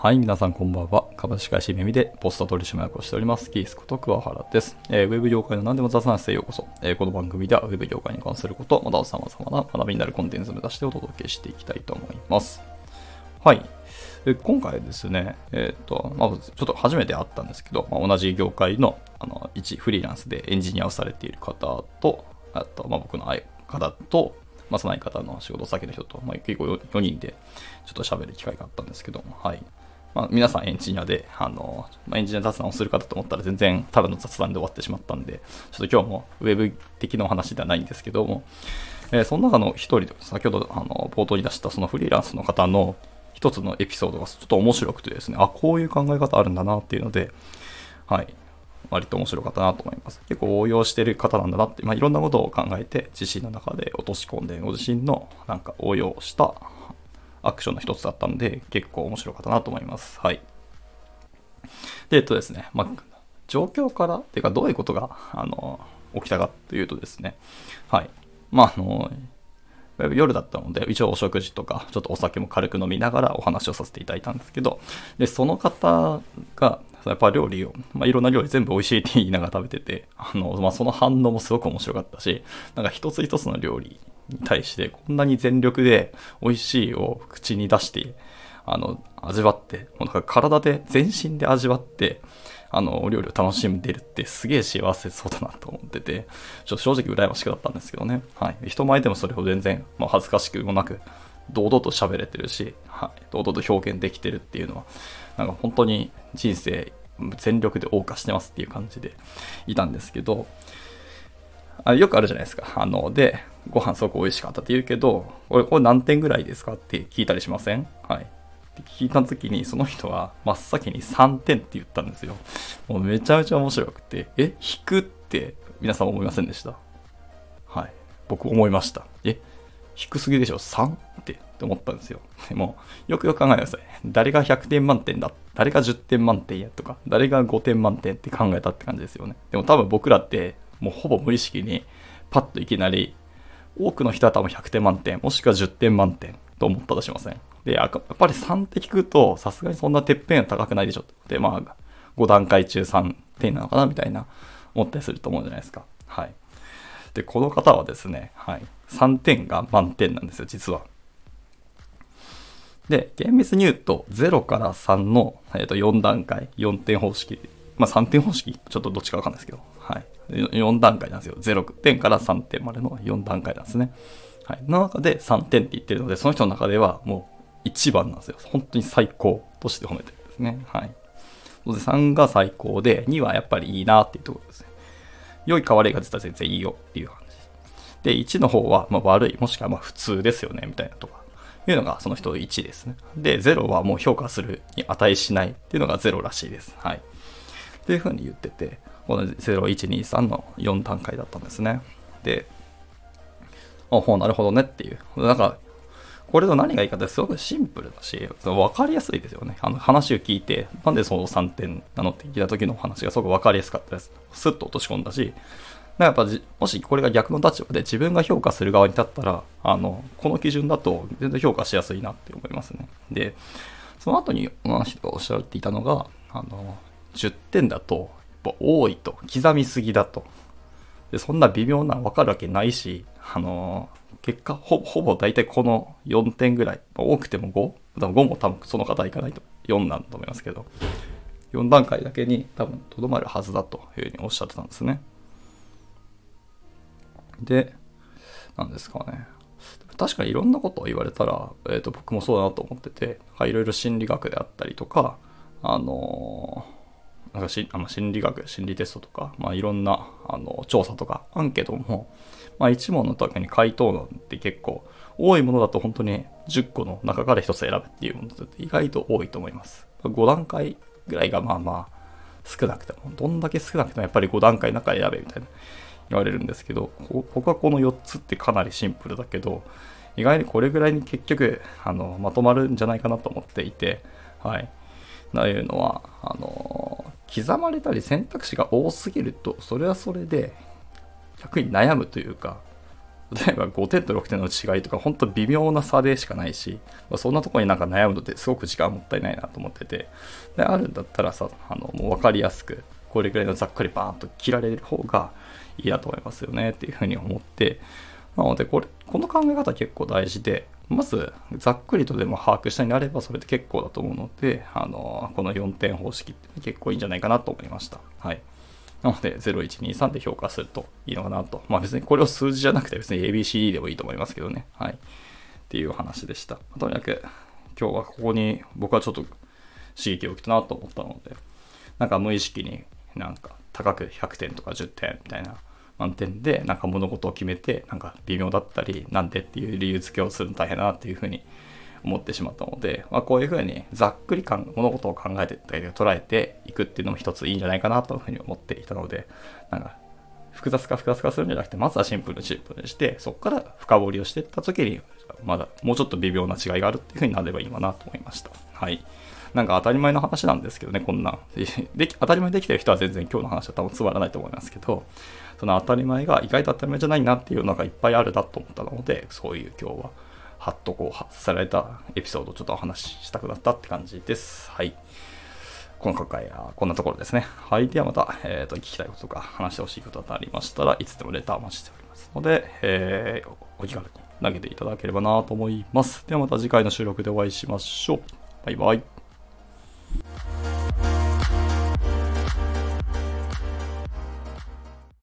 はい、皆さんこんばんは。株式会社耳でポスト取締役をしております。キースこと桑原です。えー、ウェブ業界の何でも雑談室へようこそ。えー、この番組ではウェブ業界に関すること、また様々な学びになるコンテンツを目指してお届けしていきたいと思います。はい。で今回ですね、えっ、ー、と、まあ、ちょっと初めて会ったんですけど、まあ、同じ業界のあの一フリーランスでエンジニアをされている方と、あと、まあ、僕の相方と、まあ、その相方の仕事先の人と、まあ、結構4人でちょっと喋る機会があったんですけども、はい。まあ、皆さんエンジニアで、あの、まあ、エンジニア雑談をする方と思ったら全然ただの雑談で終わってしまったんで、ちょっと今日もウェブ的なお話ではないんですけども、えー、その中の一人で、先ほどあの冒頭に出したそのフリーランスの方の一つのエピソードがちょっと面白くてですね、あ、こういう考え方あるんだなっていうので、はい、割と面白かったなと思います。結構応用してる方なんだなって、まあ、いろんなことを考えて自身の中で落とし込んで、ご自身のなんか応用したアクションの一つだったんで、結構面白かったなと思います。はい。で、えっとですね、まあ、状況から、っていうかどういうことが、あの、起きたかというとですね、はい。まあ、あの、夜だったので、一応お食事とか、ちょっとお酒も軽く飲みながらお話をさせていただいたんですけど、で、その方が、やっぱ料理を、まあ、いろんな料理全部美味しいって言いながら食べてて、あの、まあ、その反応もすごく面白かったし、なんか一つ一つの料理に対してこんなに全力で美味しいを口に出して、あの、味わって、もうなんか体で、全身で味わって、あの、お料理を楽しんでるってすげえ幸せそうだなと思ってて、ちょっと正直羨ましくなったんですけどね。はい。人前でもそれを全然、まあ、恥ずかしくもなく、堂々と喋れてるし、はい。堂々と表現できてるっていうのは、なんか本当に人生全力で謳歌してますっていう感じでいたんですけど、あよくあるじゃないですか。あの、で、ご飯すごく美味しかったって言うけど、これ、これ何点ぐらいですかって聞いたりしません？はい。聞いた時に、その人は真っ先に3点って言ったんですよ。もうめちゃめちゃ面白くて、え、引くって皆さん思いませんでした？はい。僕思いました。え、低すぎでしょ ?3 ってって思ったんですよ。でも、よくよく考えてください。誰が100点満点だ？誰が10点満点やとか、誰が5点満点って考えたって感じですよね。でも多分僕らって、もうほぼ無意識に、パッといきなり、多くの人は多分100点満点、もしくは10点満点と思ったとしません？で、やっぱり3って聞くと、さすがにそんなてっぺんは高くないでしょ。で、まあ、5段階中3点なのかなみたいな、思ったりすると思うじゃないですか。はい。で、この方はですね、はい。3点が満点なんですよ、実は。で、厳密に言うと、0から3の、えー、と4段階、4点方式、まあ3点方式、ちょっとどっちかわかんないですけど、はい。4段階なんですよ。0点から3点までの4段階なんですね。はい。の中で3点って言ってるので、その人の中ではもう1番なんですよ。本当に最高として褒めてるんですね。はい。で3が最高で、2はやっぱりいいなっていうところですね。良いか悪いかって言ったら全然いいよっていう話です。で、1の方はま悪い、もしくはま普通ですよね、みたいなとか。いうのがその人1ですね。で、0はもう評価するに値しないっていうのが0らしいです。はい。っていうふうに言ってて、この0、1、2、3の4段階だったんですね。で、あ、ほう、なるほどねっていう。なんか、これの何がいいかってすごくシンプルだし、分かりやすいですよね。あの話を聞いて、なんでその3点なのって聞いた時の話がすごく分かりやすかったです。スッと落とし込んだし、やっぱもしこれが逆の立場で自分が評価する側に立ったら、あの、この基準だと全然評価しやすいなって思いますね。で、その後に同じ人がおっしゃっていたのが、あの、10点だと、やっぱ多いと、刻みすぎだと。で、そんな微妙な分かるわけないし、あの、結果ほ、ほぼ大体この4点ぐらいま、多くても 5? 多分5も多分その方いかないと4なんだと思いますけど、4段階だけに多分とどまるはずだというふうにおっしゃってたんですね。で、なんですかね。確かにいろんなことを言われたら、えー、と僕もそうだなと思ってて、いろいろ心理学であったりとか、あのー、なんかしあの心理学、心理テストとか、まあ、いろんなあの調査とかアンケートも、まあ、1問の時に回答なんて結構多いものだと本当に10個の中から1つ選ぶっていうものって意外と多いと思います。5段階ぐらいがまあまあ少なくても、どんだけ少なくてもやっぱり5段階の中選べみたいな言われるんですけど、僕はこの4つってかなりシンプルだけど、意外にこれぐらいに結局、あの、まとまるんじゃないかなと思っていて、はい。というのは、あの、刻まれたり選択肢が多すぎると、それはそれで、逆に悩むというか、例えば5点と6点の違いとか、本当微妙な差でしかないし、まあ、そんなとこになんか悩むのってすごく時間もったいないなと思ってて、で、あるんだったらさ、あの、もう分かりやすく、これくらいのざっくりバーンと切られる方がいいなと思いますよねっていうふうに思って、なので、これ、この考え方結構大事で、まず、ざっくりとでも把握したになれば、それで結構だと思うので、あの、この4点方式って結構いいんじゃないかなと思いました。はい。なので、0123で評価するといいのかなと。まあ別にこれを数字じゃなくて別に ABCD でもいいと思いますけどね。はい。っていう話でした。とにかく、今日はここに僕はちょっと刺激を受けたなと思ったので、なんか無意識になんか高く100点とか10点みたいな満点でなんか物事を決めてなんか微妙だったりなんでっていう理由付けをするの大変だなっていうふうに思ってしまったので、まあ、こういうふうにざっくり物事を考えてったり捉えていくっていうのも一ついいんじゃないかなというふうに思っていたのでなんか複雑化複雑化するんじゃなくてまずはシンプルにシンプルにしてそこから深掘りをしていった時にまだもうちょっと微妙な違いがあるっていうふうになればいいかなと思いました。はい。なんか当たり前の話なんですけどねこんな で当たり前できてる人は全然今日の話は多分つまらないと思いますけどその当たり前が意外と当たり前じゃないなっていうのがいっぱいあるなと思ったのでそういう今日ははっとこう発されたエピソードをちょっとお話ししたくなったって感じです。はい。今回はこんなところですね。はい。ではまた、えっ、ー、と、聞きたいこととか話してほしいことがありましたらいつでもレターお待ちしておりますので、えー、お気軽に投げていただければなと思います。ではまた次回の収録でお会いしましょう。バイバイ。Thank you.